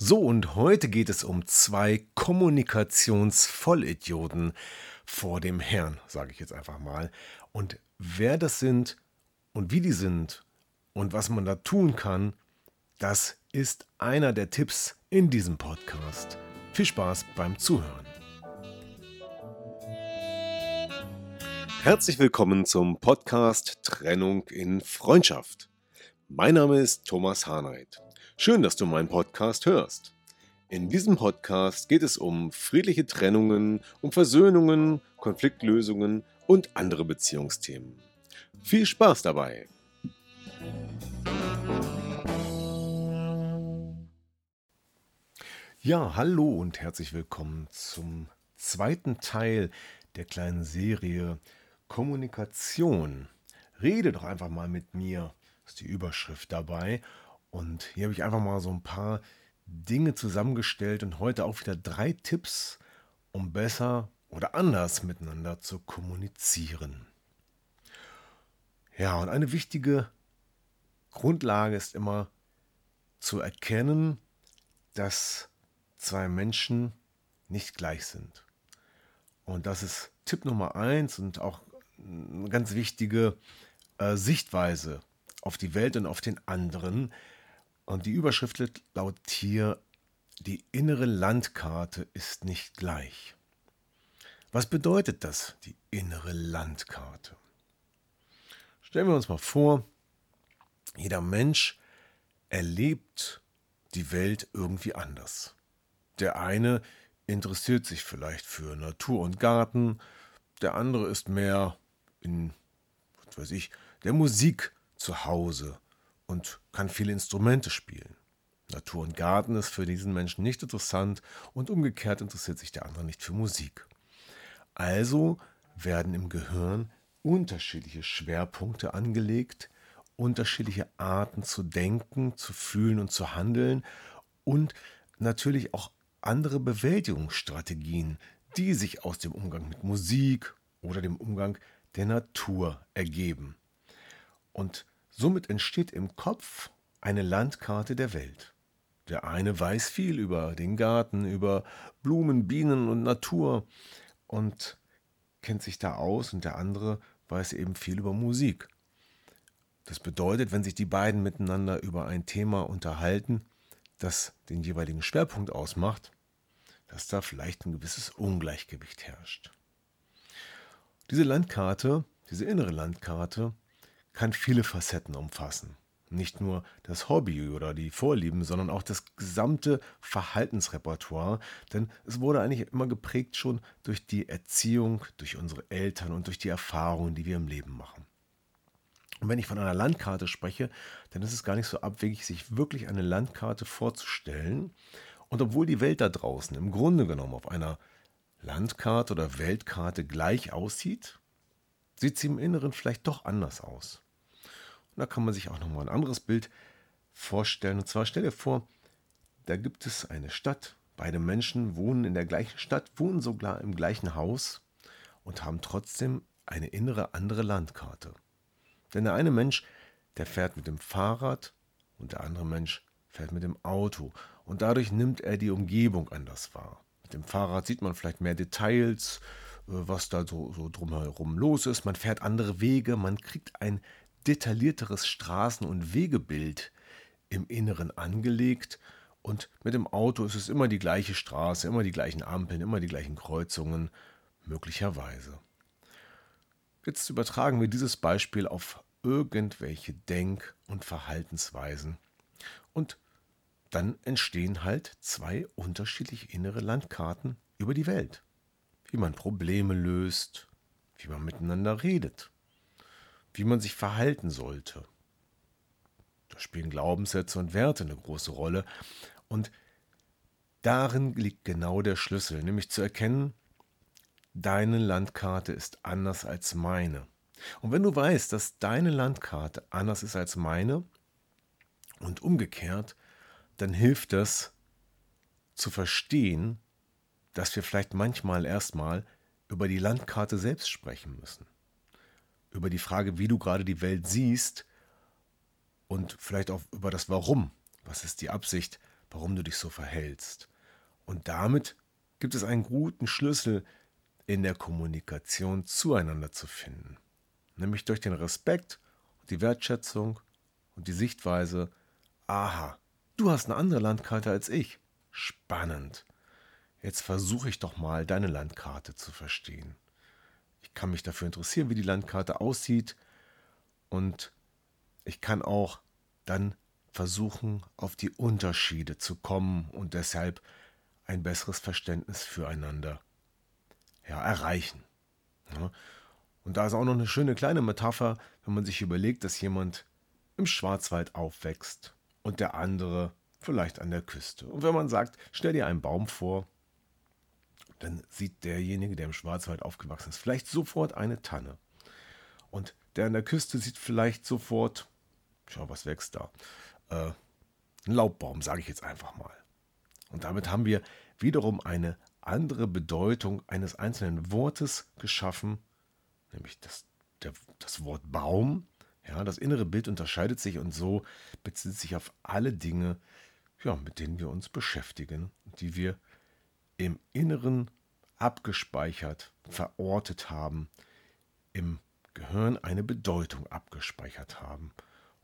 So, und heute geht es um zwei Kommunikationsvollidioten vor dem Herrn, sage ich jetzt einfach mal. Und wer das sind und wie die sind und was man da tun kann, das ist einer der Tipps in diesem Podcast. Viel Spaß beim Zuhören. Herzlich willkommen zum Podcast Trennung in Freundschaft. Mein Name ist Thomas Harnight. Schön, dass du meinen Podcast hörst. In diesem Podcast geht es um friedliche Trennungen, um Versöhnungen, Konfliktlösungen und andere Beziehungsthemen. Viel Spaß dabei! Ja, hallo und herzlich willkommen zum zweiten Teil der kleinen Serie Kommunikation. Rede doch einfach mal mit mir, ist die Überschrift dabei. Und hier habe ich einfach mal so ein paar Dinge zusammengestellt und heute auch wieder drei Tipps, um besser oder anders miteinander zu kommunizieren. Ja, und eine wichtige Grundlage ist immer zu erkennen, dass zwei Menschen nicht gleich sind. Und das ist Tipp Nummer eins und auch eine ganz wichtige äh, Sichtweise auf die Welt und auf den anderen, und die Überschrift lautet hier, die innere Landkarte ist nicht gleich. Was bedeutet das, die innere Landkarte? Stellen wir uns mal vor, jeder Mensch erlebt die Welt irgendwie anders. Der eine interessiert sich vielleicht für Natur und Garten, der andere ist mehr in, was weiß ich, der Musik zu Hause und kann viele Instrumente spielen. Natur und Garten ist für diesen Menschen nicht interessant und umgekehrt interessiert sich der andere nicht für Musik. Also werden im Gehirn unterschiedliche Schwerpunkte angelegt, unterschiedliche Arten zu denken, zu fühlen und zu handeln und natürlich auch andere Bewältigungsstrategien, die sich aus dem Umgang mit Musik oder dem Umgang der Natur ergeben. Und Somit entsteht im Kopf eine Landkarte der Welt. Der eine weiß viel über den Garten, über Blumen, Bienen und Natur und kennt sich da aus und der andere weiß eben viel über Musik. Das bedeutet, wenn sich die beiden miteinander über ein Thema unterhalten, das den jeweiligen Schwerpunkt ausmacht, dass da vielleicht ein gewisses Ungleichgewicht herrscht. Diese Landkarte, diese innere Landkarte, kann viele Facetten umfassen. Nicht nur das Hobby oder die Vorlieben, sondern auch das gesamte Verhaltensrepertoire, denn es wurde eigentlich immer geprägt schon durch die Erziehung, durch unsere Eltern und durch die Erfahrungen, die wir im Leben machen. Und wenn ich von einer Landkarte spreche, dann ist es gar nicht so abwegig, sich wirklich eine Landkarte vorzustellen. Und obwohl die Welt da draußen im Grunde genommen auf einer Landkarte oder Weltkarte gleich aussieht, sieht sie im Inneren vielleicht doch anders aus. Und da kann man sich auch nochmal ein anderes Bild vorstellen. Und zwar stell dir vor, da gibt es eine Stadt. Beide Menschen wohnen in der gleichen Stadt, wohnen sogar im gleichen Haus und haben trotzdem eine innere andere Landkarte. Denn der eine Mensch, der fährt mit dem Fahrrad und der andere Mensch fährt mit dem Auto. Und dadurch nimmt er die Umgebung anders wahr. Mit dem Fahrrad sieht man vielleicht mehr Details, äh, was da so, so drumherum los ist. Man fährt andere Wege, man kriegt ein detaillierteres Straßen- und Wegebild im Inneren angelegt. Und mit dem Auto ist es immer die gleiche Straße, immer die gleichen Ampeln, immer die gleichen Kreuzungen, möglicherweise. Jetzt übertragen wir dieses Beispiel auf irgendwelche Denk- und Verhaltensweisen. Und dann entstehen halt zwei unterschiedliche innere Landkarten über die Welt. Wie man Probleme löst, wie man miteinander redet wie man sich verhalten sollte. Da spielen Glaubenssätze und Werte eine große Rolle. Und darin liegt genau der Schlüssel, nämlich zu erkennen, deine Landkarte ist anders als meine. Und wenn du weißt, dass deine Landkarte anders ist als meine und umgekehrt, dann hilft das zu verstehen, dass wir vielleicht manchmal erstmal über die Landkarte selbst sprechen müssen. Über die Frage, wie du gerade die Welt siehst und vielleicht auch über das Warum. Was ist die Absicht, warum du dich so verhältst? Und damit gibt es einen guten Schlüssel in der Kommunikation zueinander zu finden. Nämlich durch den Respekt, die Wertschätzung und die Sichtweise, aha, du hast eine andere Landkarte als ich. Spannend. Jetzt versuche ich doch mal, deine Landkarte zu verstehen. Ich kann mich dafür interessieren, wie die Landkarte aussieht und ich kann auch dann versuchen, auf die Unterschiede zu kommen und deshalb ein besseres Verständnis füreinander ja, erreichen. Ja. Und da ist auch noch eine schöne kleine Metapher, wenn man sich überlegt, dass jemand im Schwarzwald aufwächst und der andere vielleicht an der Küste. Und wenn man sagt, stell dir einen Baum vor, dann sieht derjenige, der im Schwarzwald aufgewachsen ist, vielleicht sofort eine Tanne. Und der an der Küste sieht vielleicht sofort, schau, was wächst da? Äh, ein Laubbaum, sage ich jetzt einfach mal. Und damit haben wir wiederum eine andere Bedeutung eines einzelnen Wortes geschaffen, nämlich das, der, das Wort Baum. Ja, das innere Bild unterscheidet sich und so bezieht sich auf alle Dinge, ja, mit denen wir uns beschäftigen, die wir im Inneren abgespeichert, verortet haben, im Gehirn eine Bedeutung abgespeichert haben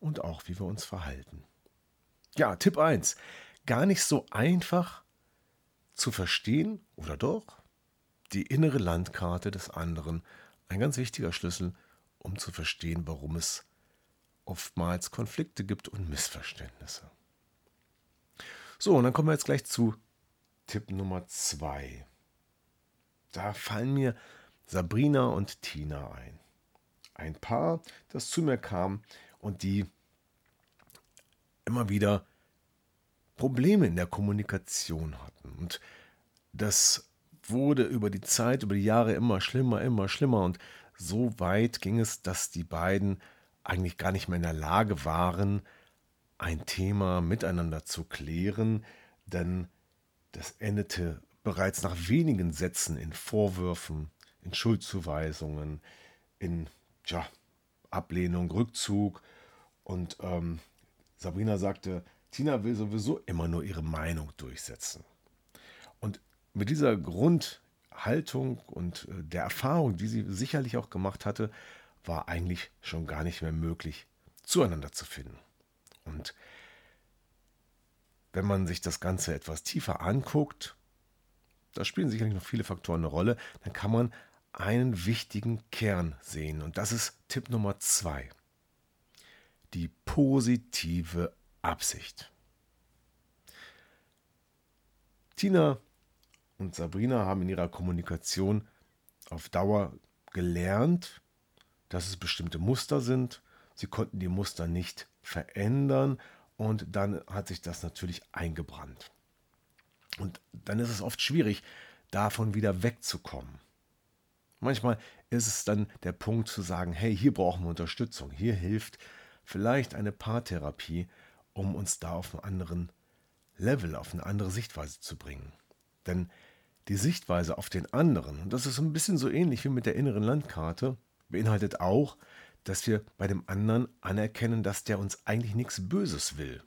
und auch wie wir uns verhalten. Ja, Tipp 1. Gar nicht so einfach zu verstehen, oder doch? Die innere Landkarte des anderen, ein ganz wichtiger Schlüssel, um zu verstehen, warum es oftmals Konflikte gibt und Missverständnisse. So, und dann kommen wir jetzt gleich zu Tipp Nummer 2. Da fallen mir Sabrina und Tina ein. Ein Paar, das zu mir kam und die immer wieder Probleme in der Kommunikation hatten. Und das wurde über die Zeit, über die Jahre immer schlimmer, immer schlimmer. Und so weit ging es, dass die beiden eigentlich gar nicht mehr in der Lage waren, ein Thema miteinander zu klären, denn das endete bereits nach wenigen Sätzen in Vorwürfen, in Schuldzuweisungen, in tja, Ablehnung, Rückzug. Und ähm, Sabrina sagte, Tina will sowieso immer nur ihre Meinung durchsetzen. Und mit dieser Grundhaltung und äh, der Erfahrung, die sie sicherlich auch gemacht hatte, war eigentlich schon gar nicht mehr möglich, zueinander zu finden. Und wenn man sich das Ganze etwas tiefer anguckt, da spielen sicherlich noch viele Faktoren eine Rolle, dann kann man einen wichtigen Kern sehen. Und das ist Tipp Nummer zwei. Die positive Absicht. Tina und Sabrina haben in ihrer Kommunikation auf Dauer gelernt, dass es bestimmte Muster sind. Sie konnten die Muster nicht verändern und dann hat sich das natürlich eingebrannt. Und dann ist es oft schwierig, davon wieder wegzukommen. Manchmal ist es dann der Punkt zu sagen, hey, hier brauchen wir Unterstützung, hier hilft vielleicht eine Paartherapie, um uns da auf einen anderen Level, auf eine andere Sichtweise zu bringen. Denn die Sichtweise auf den anderen, und das ist ein bisschen so ähnlich wie mit der inneren Landkarte, beinhaltet auch, dass wir bei dem anderen anerkennen, dass der uns eigentlich nichts Böses will.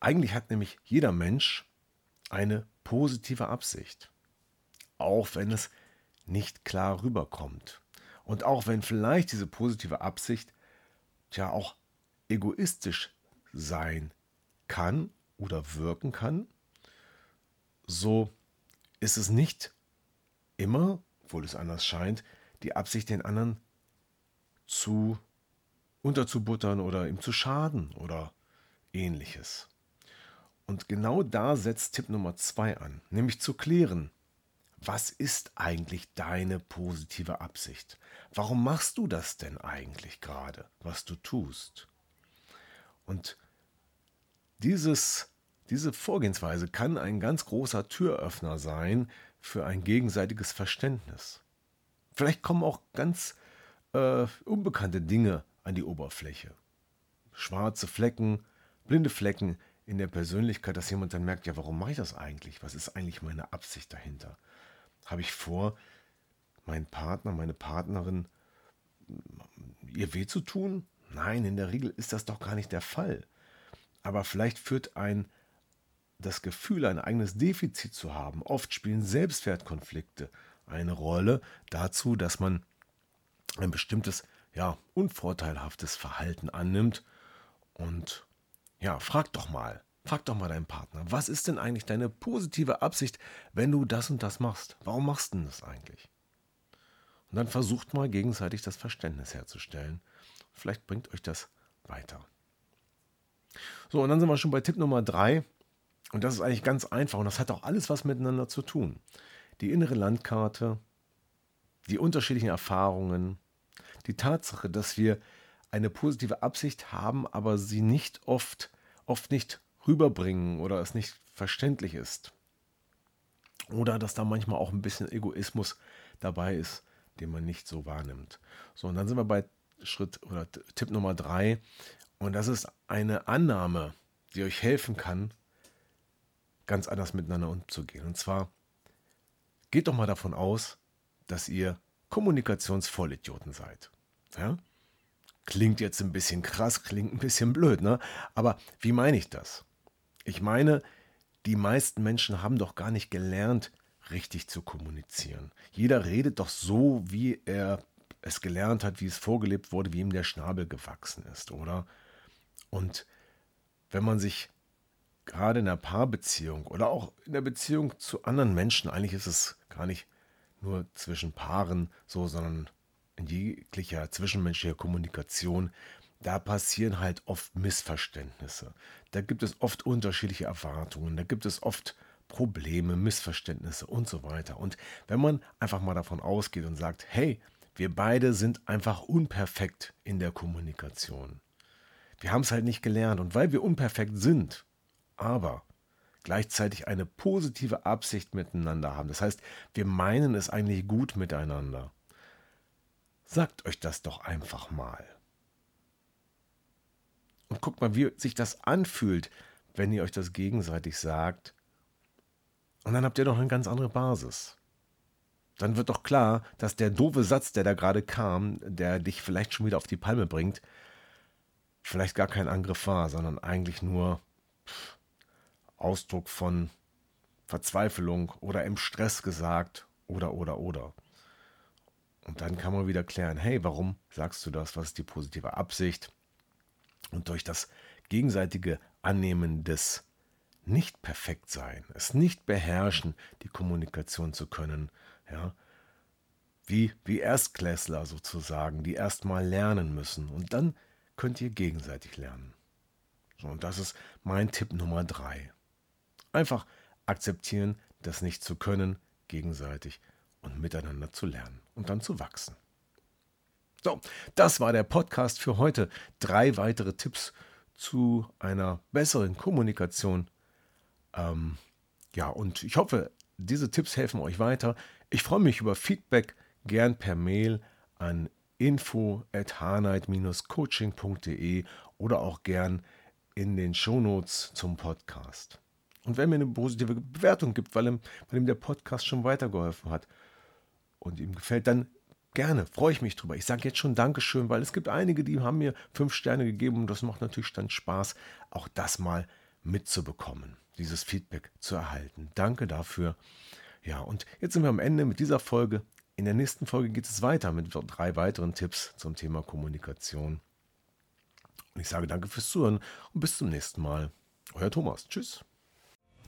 Eigentlich hat nämlich jeder Mensch eine positive Absicht, auch wenn es nicht klar rüberkommt. Und auch wenn vielleicht diese positive Absicht ja auch egoistisch sein kann oder wirken kann, so ist es nicht immer, obwohl es anders scheint, die Absicht, den anderen zu unterzubuttern oder ihm zu schaden oder ähnliches. Und genau da setzt Tipp Nummer zwei an, nämlich zu klären, was ist eigentlich deine positive Absicht? Warum machst du das denn eigentlich gerade, was du tust? Und dieses, diese Vorgehensweise kann ein ganz großer Türöffner sein für ein gegenseitiges Verständnis. Vielleicht kommen auch ganz äh, unbekannte Dinge an die Oberfläche. Schwarze Flecken, blinde Flecken in der Persönlichkeit, dass jemand dann merkt, ja, warum mache ich das eigentlich? Was ist eigentlich meine Absicht dahinter? Habe ich vor, meinen Partner, meine Partnerin ihr weh zu tun? Nein, in der Regel ist das doch gar nicht der Fall. Aber vielleicht führt ein das Gefühl, ein eigenes Defizit zu haben. Oft spielen Selbstwertkonflikte eine Rolle dazu, dass man ein bestimmtes, ja, unvorteilhaftes Verhalten annimmt. Und ja, frag doch mal, frag doch mal deinen Partner, was ist denn eigentlich deine positive Absicht, wenn du das und das machst? Warum machst du denn das eigentlich? Und dann versucht mal gegenseitig das Verständnis herzustellen. Vielleicht bringt euch das weiter. So, und dann sind wir schon bei Tipp Nummer drei. Und das ist eigentlich ganz einfach und das hat auch alles was miteinander zu tun. Die innere Landkarte, die unterschiedlichen Erfahrungen, die Tatsache, dass wir eine positive Absicht haben, aber sie nicht oft, oft nicht rüberbringen oder es nicht verständlich ist. Oder dass da manchmal auch ein bisschen Egoismus dabei ist den man nicht so wahrnimmt. So, und dann sind wir bei Schritt oder Tipp Nummer drei. Und das ist eine Annahme, die euch helfen kann, ganz anders miteinander umzugehen. Und zwar, geht doch mal davon aus, dass ihr Kommunikationsvollidioten seid. Ja? Klingt jetzt ein bisschen krass, klingt ein bisschen blöd, ne? Aber wie meine ich das? Ich meine, die meisten Menschen haben doch gar nicht gelernt, richtig zu kommunizieren. Jeder redet doch so, wie er es gelernt hat, wie es vorgelebt wurde, wie ihm der Schnabel gewachsen ist, oder? Und wenn man sich gerade in der Paarbeziehung oder auch in der Beziehung zu anderen Menschen, eigentlich ist es gar nicht nur zwischen Paaren so, sondern in jeglicher zwischenmenschlicher Kommunikation, da passieren halt oft Missverständnisse. Da gibt es oft unterschiedliche Erwartungen, da gibt es oft Probleme, Missverständnisse und so weiter. Und wenn man einfach mal davon ausgeht und sagt, hey, wir beide sind einfach unperfekt in der Kommunikation. Wir haben es halt nicht gelernt und weil wir unperfekt sind, aber gleichzeitig eine positive Absicht miteinander haben. Das heißt, wir meinen es eigentlich gut miteinander. Sagt euch das doch einfach mal. Und guckt mal, wie sich das anfühlt, wenn ihr euch das gegenseitig sagt und dann habt ihr doch eine ganz andere Basis. Dann wird doch klar, dass der doofe Satz, der da gerade kam, der dich vielleicht schon wieder auf die Palme bringt, vielleicht gar kein Angriff war, sondern eigentlich nur Ausdruck von Verzweiflung oder im Stress gesagt oder oder oder. Und dann kann man wieder klären, hey, warum sagst du das? Was ist die positive Absicht? Und durch das gegenseitige Annehmen des nicht perfekt sein, es nicht beherrschen, die Kommunikation zu können, ja, wie, wie Erstklässler sozusagen, die erstmal lernen müssen und dann könnt ihr gegenseitig lernen. So, und das ist mein Tipp Nummer drei. Einfach akzeptieren, das nicht zu können, gegenseitig und miteinander zu lernen und dann zu wachsen. So, das war der Podcast für heute. Drei weitere Tipps zu einer besseren Kommunikation ähm, ja, und ich hoffe, diese Tipps helfen euch weiter. Ich freue mich über Feedback gern per Mail an info@harnight-coaching.de oder auch gern in den Shownotes zum Podcast. Und wenn mir eine positive Bewertung gibt, weil ihm, weil ihm der Podcast schon weitergeholfen hat und ihm gefällt, dann gerne, freue ich mich drüber. Ich sage jetzt schon Dankeschön, weil es gibt einige, die haben mir fünf Sterne gegeben und das macht natürlich dann Spaß, auch das mal mitzubekommen dieses Feedback zu erhalten. Danke dafür. Ja, und jetzt sind wir am Ende mit dieser Folge. In der nächsten Folge geht es weiter mit drei weiteren Tipps zum Thema Kommunikation. Und ich sage danke fürs Zuhören und bis zum nächsten Mal. Euer Thomas. Tschüss.